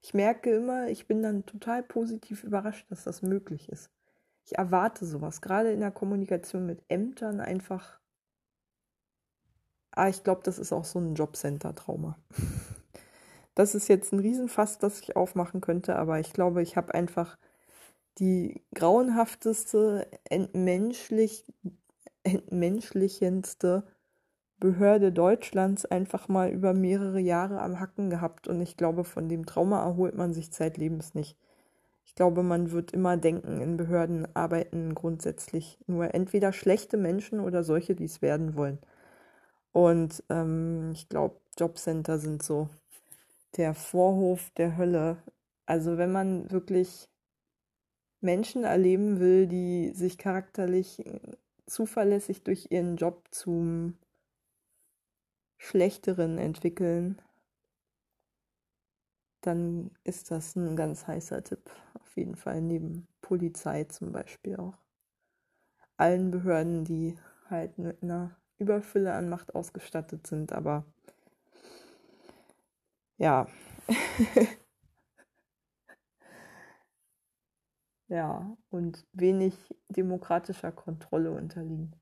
Ich merke immer, ich bin dann total positiv überrascht, dass das möglich ist. Ich erwarte sowas, gerade in der Kommunikation mit Ämtern einfach. Ah, ich glaube, das ist auch so ein Jobcenter-Trauma. Das ist jetzt ein Riesenfass, das ich aufmachen könnte, aber ich glaube, ich habe einfach die grauenhafteste, entmenschlich, entmenschlichendste Behörde Deutschlands einfach mal über mehrere Jahre am Hacken gehabt und ich glaube, von dem Trauma erholt man sich zeitlebens nicht. Ich glaube, man wird immer denken, in Behörden arbeiten grundsätzlich nur entweder schlechte Menschen oder solche, die es werden wollen. Und ähm, ich glaube, Jobcenter sind so der Vorhof der Hölle. Also wenn man wirklich Menschen erleben will, die sich charakterlich äh, zuverlässig durch ihren Job zum Schlechteren entwickeln, dann ist das ein ganz heißer Tipp. Auf jeden Fall neben Polizei zum Beispiel auch. Allen Behörden, die halt mit einer Überfülle an Macht ausgestattet sind, aber ja. ja, und wenig demokratischer Kontrolle unterliegen.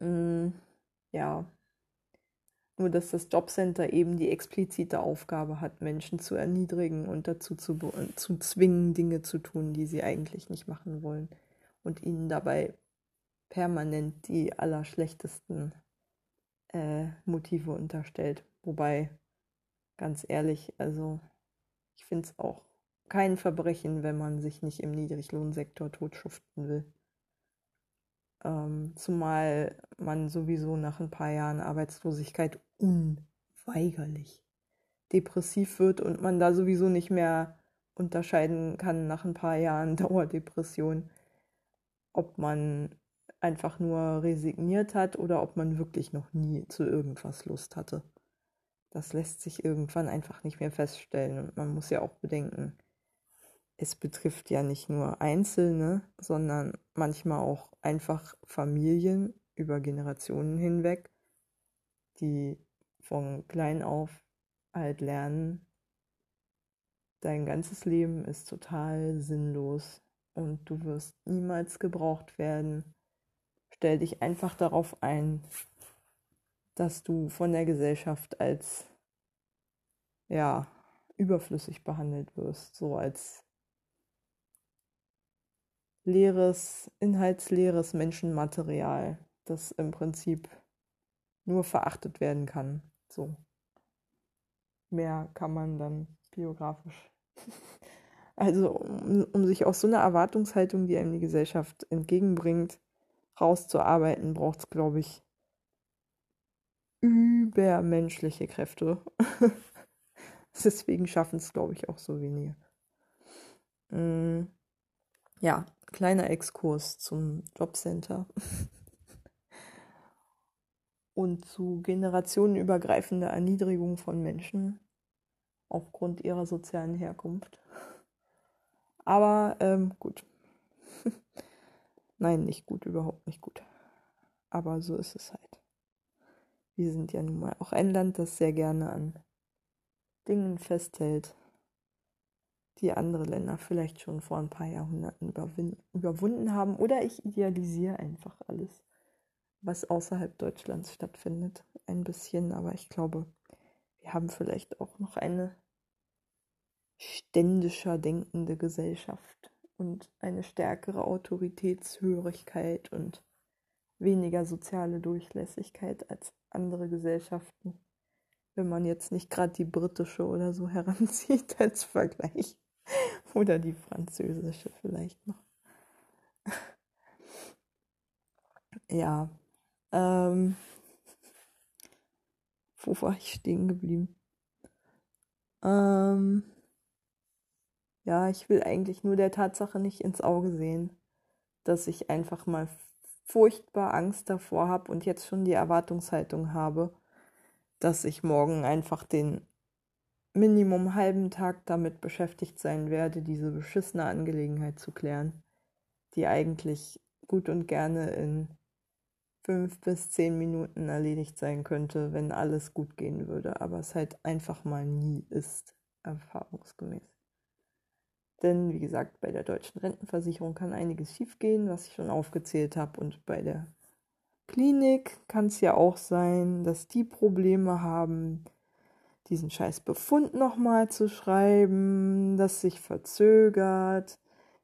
Mm ja, nur dass das Jobcenter eben die explizite Aufgabe hat, Menschen zu erniedrigen und dazu zu, zu zwingen, Dinge zu tun, die sie eigentlich nicht machen wollen und ihnen dabei permanent die allerschlechtesten äh, Motive unterstellt. Wobei, ganz ehrlich, also ich finde es auch kein Verbrechen, wenn man sich nicht im Niedriglohnsektor totschuften will. Ähm, zumal man sowieso nach ein paar Jahren Arbeitslosigkeit unweigerlich depressiv wird und man da sowieso nicht mehr unterscheiden kann nach ein paar Jahren Dauerdepression, ob man einfach nur resigniert hat oder ob man wirklich noch nie zu irgendwas Lust hatte. Das lässt sich irgendwann einfach nicht mehr feststellen und man muss ja auch bedenken, es betrifft ja nicht nur Einzelne, sondern manchmal auch einfach Familien über Generationen hinweg, die von klein auf halt lernen, dein ganzes Leben ist total sinnlos und du wirst niemals gebraucht werden. Stell dich einfach darauf ein, dass du von der Gesellschaft als ja überflüssig behandelt wirst, so als leeres, inhaltsleeres Menschenmaterial, das im Prinzip nur verachtet werden kann. So. Mehr kann man dann biografisch. Also, um, um sich aus so einer Erwartungshaltung, die einem die Gesellschaft entgegenbringt, rauszuarbeiten, braucht es, glaube ich, übermenschliche Kräfte. Deswegen schaffen es, glaube ich, auch so wenige. Mm, ja, kleiner Exkurs zum Jobcenter und zu generationenübergreifender Erniedrigung von Menschen aufgrund ihrer sozialen Herkunft. Aber ähm, gut. Nein, nicht gut, überhaupt nicht gut. Aber so ist es halt. Wir sind ja nun mal auch ein Land, das sehr gerne an Dingen festhält, die andere Länder vielleicht schon vor ein paar Jahrhunderten überwunden haben. Oder ich idealisiere einfach alles, was außerhalb Deutschlands stattfindet, ein bisschen. Aber ich glaube, wir haben vielleicht auch noch eine ständischer denkende Gesellschaft und eine stärkere Autoritätshörigkeit und weniger soziale Durchlässigkeit als andere Gesellschaften, wenn man jetzt nicht gerade die britische oder so heranzieht als Vergleich. Oder die französische vielleicht noch. ja. Ähm, wo war ich stehen geblieben? Ähm, ja, ich will eigentlich nur der Tatsache nicht ins Auge sehen, dass ich einfach mal furchtbar Angst davor habe und jetzt schon die Erwartungshaltung habe, dass ich morgen einfach den Minimum halben Tag damit beschäftigt sein werde, diese beschissene Angelegenheit zu klären, die eigentlich gut und gerne in fünf bis zehn Minuten erledigt sein könnte, wenn alles gut gehen würde, aber es halt einfach mal nie ist, erfahrungsgemäß. Denn wie gesagt, bei der deutschen Rentenversicherung kann einiges schiefgehen, was ich schon aufgezählt habe. Und bei der Klinik kann es ja auch sein, dass die Probleme haben, diesen scheiß Befund nochmal zu schreiben, das sich verzögert,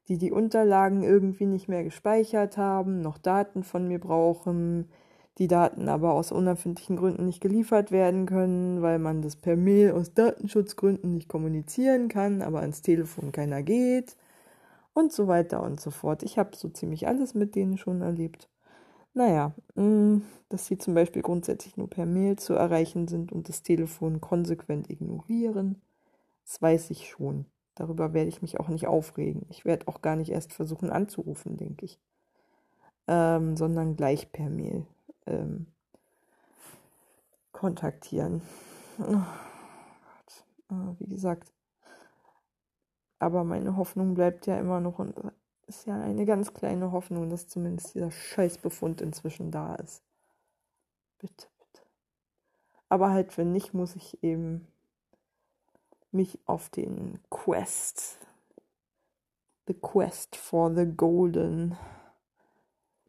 die die Unterlagen irgendwie nicht mehr gespeichert haben, noch Daten von mir brauchen, die Daten aber aus unerfindlichen Gründen nicht geliefert werden können, weil man das per Mail aus Datenschutzgründen nicht kommunizieren kann, aber ans Telefon keiner geht und so weiter und so fort. Ich habe so ziemlich alles mit denen schon erlebt. Naja, mm, dass sie zum Beispiel grundsätzlich nur per Mail zu erreichen sind und das Telefon konsequent ignorieren, das weiß ich schon. Darüber werde ich mich auch nicht aufregen. Ich werde auch gar nicht erst versuchen anzurufen, denke ich. Ähm, sondern gleich per Mail ähm, kontaktieren. Oh äh, wie gesagt. Aber meine Hoffnung bleibt ja immer noch ist ja eine ganz kleine Hoffnung, dass zumindest dieser Scheißbefund inzwischen da ist. Bitte, bitte. Aber halt, wenn nicht, muss ich eben mich auf den Quest, the Quest for the Golden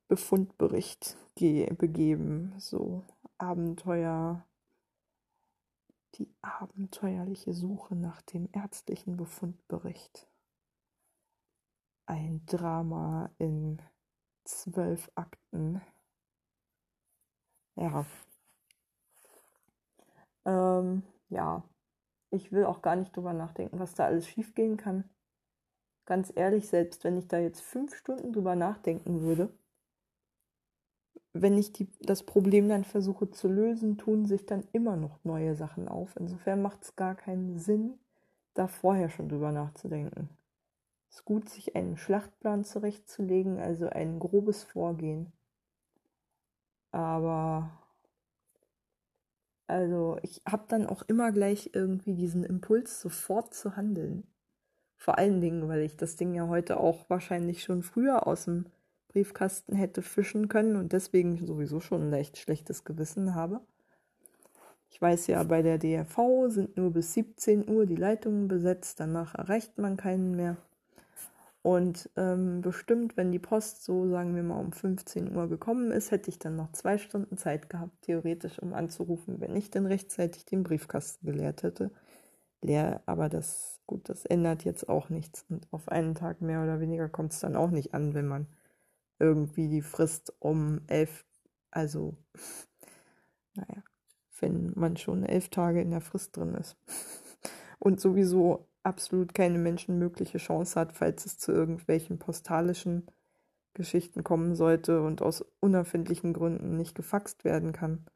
Befundbericht begeben. So Abenteuer, die abenteuerliche Suche nach dem ärztlichen Befundbericht. Ein Drama in zwölf Akten. Ja. Ähm, ja. Ich will auch gar nicht drüber nachdenken, was da alles schiefgehen kann. Ganz ehrlich, selbst wenn ich da jetzt fünf Stunden drüber nachdenken würde, wenn ich die, das Problem dann versuche zu lösen, tun sich dann immer noch neue Sachen auf. Insofern macht es gar keinen Sinn, da vorher schon drüber nachzudenken. Es ist gut, sich einen Schlachtplan zurechtzulegen, also ein grobes Vorgehen. Aber also ich habe dann auch immer gleich irgendwie diesen Impuls, sofort zu handeln. Vor allen Dingen, weil ich das Ding ja heute auch wahrscheinlich schon früher aus dem Briefkasten hätte fischen können und deswegen sowieso schon ein leicht schlechtes Gewissen habe. Ich weiß ja, bei der DRV sind nur bis 17 Uhr die Leitungen besetzt, danach erreicht man keinen mehr. Und ähm, bestimmt, wenn die Post so, sagen wir mal, um 15 Uhr gekommen ist, hätte ich dann noch zwei Stunden Zeit gehabt, theoretisch, um anzurufen, wenn ich denn rechtzeitig den Briefkasten geleert hätte. Leer, aber das, gut, das ändert jetzt auch nichts. Und auf einen Tag mehr oder weniger kommt es dann auch nicht an, wenn man irgendwie die Frist um elf, also naja, wenn man schon elf Tage in der Frist drin ist und sowieso absolut keine menschenmögliche Chance hat, falls es zu irgendwelchen postalischen Geschichten kommen sollte und aus unerfindlichen Gründen nicht gefaxt werden kann,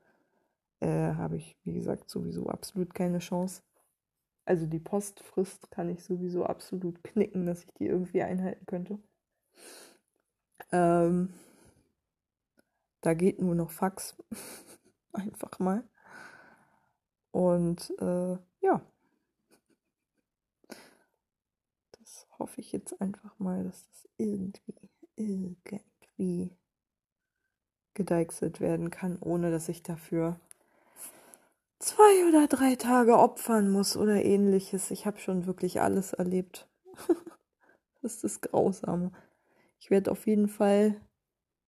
äh, habe ich, wie gesagt, sowieso absolut keine Chance. Also die Postfrist kann ich sowieso absolut knicken, dass ich die irgendwie einhalten könnte. Ähm, da geht nur noch Fax. Einfach mal. Und äh, ja. Das hoffe ich jetzt einfach mal, dass das irgendwie, irgendwie gedeichselt werden kann, ohne dass ich dafür zwei oder drei Tage opfern muss oder ähnliches. Ich habe schon wirklich alles erlebt. das ist das Grausame. Ich werde auf jeden Fall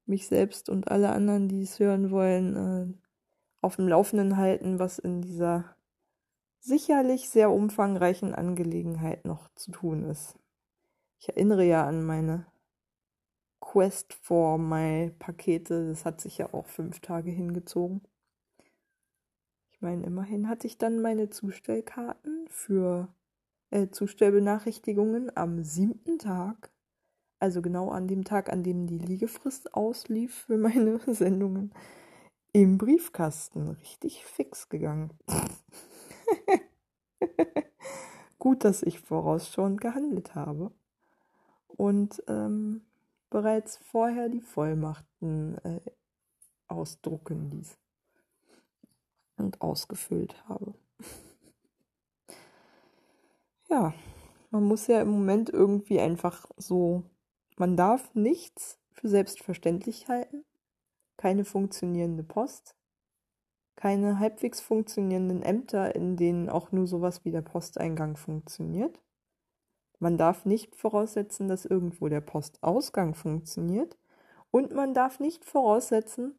mich selbst und alle anderen, die es hören wollen, äh, auf dem Laufenden halten, was in dieser sicherlich sehr umfangreichen Angelegenheit noch zu tun ist. Ich erinnere ja an meine Quest for My Pakete, das hat sich ja auch fünf Tage hingezogen. Ich meine, immerhin hatte ich dann meine Zustellkarten für äh, Zustellbenachrichtigungen am siebten Tag, also genau an dem Tag, an dem die Liegefrist auslief für meine Sendungen, im Briefkasten. Richtig fix gegangen. Gut, dass ich vorausschauend gehandelt habe und ähm, bereits vorher die Vollmachten äh, ausdrucken ließ und ausgefüllt habe. ja, man muss ja im Moment irgendwie einfach so, man darf nichts für selbstverständlich halten, keine funktionierende Post, keine halbwegs funktionierenden Ämter, in denen auch nur sowas wie der Posteingang funktioniert. Man darf nicht voraussetzen, dass irgendwo der Postausgang funktioniert. Und man darf nicht voraussetzen,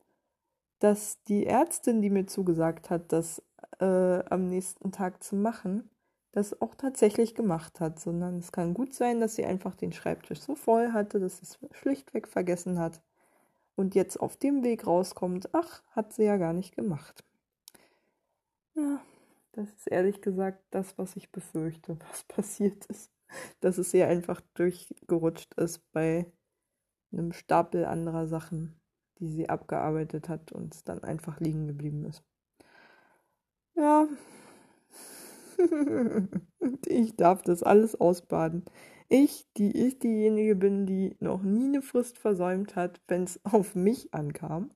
dass die Ärztin, die mir zugesagt hat, das äh, am nächsten Tag zu machen, das auch tatsächlich gemacht hat, sondern es kann gut sein, dass sie einfach den Schreibtisch so voll hatte, dass sie es schlichtweg vergessen hat und jetzt auf dem Weg rauskommt, ach, hat sie ja gar nicht gemacht. Ja, das ist ehrlich gesagt das, was ich befürchte, was passiert ist. Dass es ihr einfach durchgerutscht ist bei einem Stapel anderer Sachen, die sie abgearbeitet hat und es dann einfach liegen geblieben ist. Ja, ich darf das alles ausbaden. Ich, die ich diejenige bin, die noch nie eine Frist versäumt hat, wenn es auf mich ankam.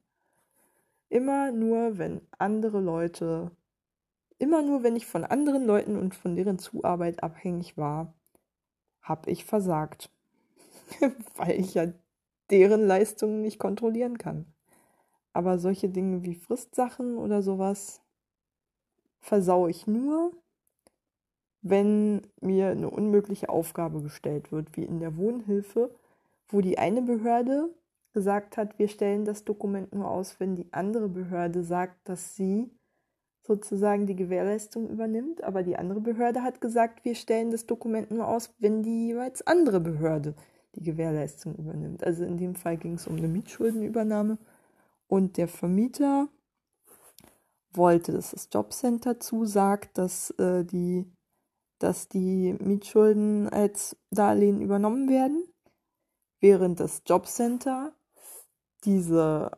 Immer nur, wenn andere Leute, immer nur, wenn ich von anderen Leuten und von deren Zuarbeit abhängig war, habe ich versagt. Weil ich ja deren Leistungen nicht kontrollieren kann. Aber solche Dinge wie Fristsachen oder sowas versaue ich nur, wenn mir eine unmögliche Aufgabe gestellt wird, wie in der Wohnhilfe, wo die eine Behörde gesagt hat, wir stellen das Dokument nur aus, wenn die andere Behörde sagt, dass sie sozusagen die Gewährleistung übernimmt, aber die andere Behörde hat gesagt, wir stellen das Dokument nur aus, wenn die jeweils andere Behörde die Gewährleistung übernimmt. Also in dem Fall ging es um eine Mietschuldenübernahme und der Vermieter wollte, dass das Jobcenter zusagt, dass äh, die dass die Mietschulden als Darlehen übernommen werden, während das Jobcenter diese,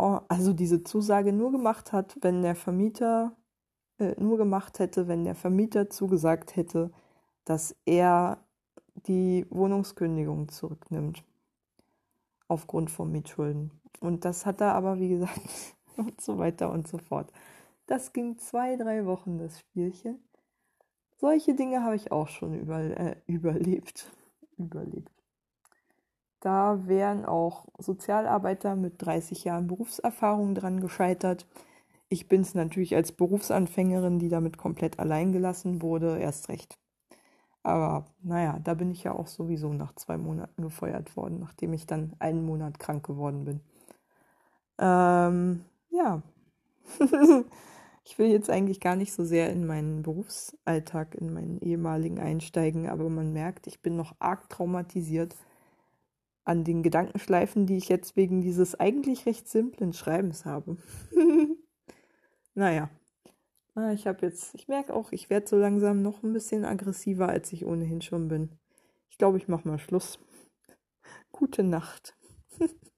also diese Zusage nur gemacht hat, wenn der Vermieter äh, nur gemacht hätte, wenn der Vermieter zugesagt hätte, dass er die Wohnungskündigung zurücknimmt aufgrund von Mietschulden. Und das hat er aber, wie gesagt, und so weiter und so fort. Das ging zwei, drei Wochen, das Spielchen. Solche Dinge habe ich auch schon über, äh, überlebt. überlebt. Da wären auch Sozialarbeiter mit 30 Jahren Berufserfahrung dran gescheitert. Ich bin es natürlich als Berufsanfängerin, die damit komplett allein gelassen wurde, erst recht. Aber naja, da bin ich ja auch sowieso nach zwei Monaten gefeuert worden, nachdem ich dann einen Monat krank geworden bin. Ähm, ja. Ich will jetzt eigentlich gar nicht so sehr in meinen Berufsalltag, in meinen ehemaligen einsteigen, aber man merkt, ich bin noch arg traumatisiert an den Gedankenschleifen, die ich jetzt wegen dieses eigentlich recht simplen Schreibens habe. naja, ich habe jetzt, ich merke auch, ich werde so langsam noch ein bisschen aggressiver, als ich ohnehin schon bin. Ich glaube, ich mache mal Schluss. Gute Nacht.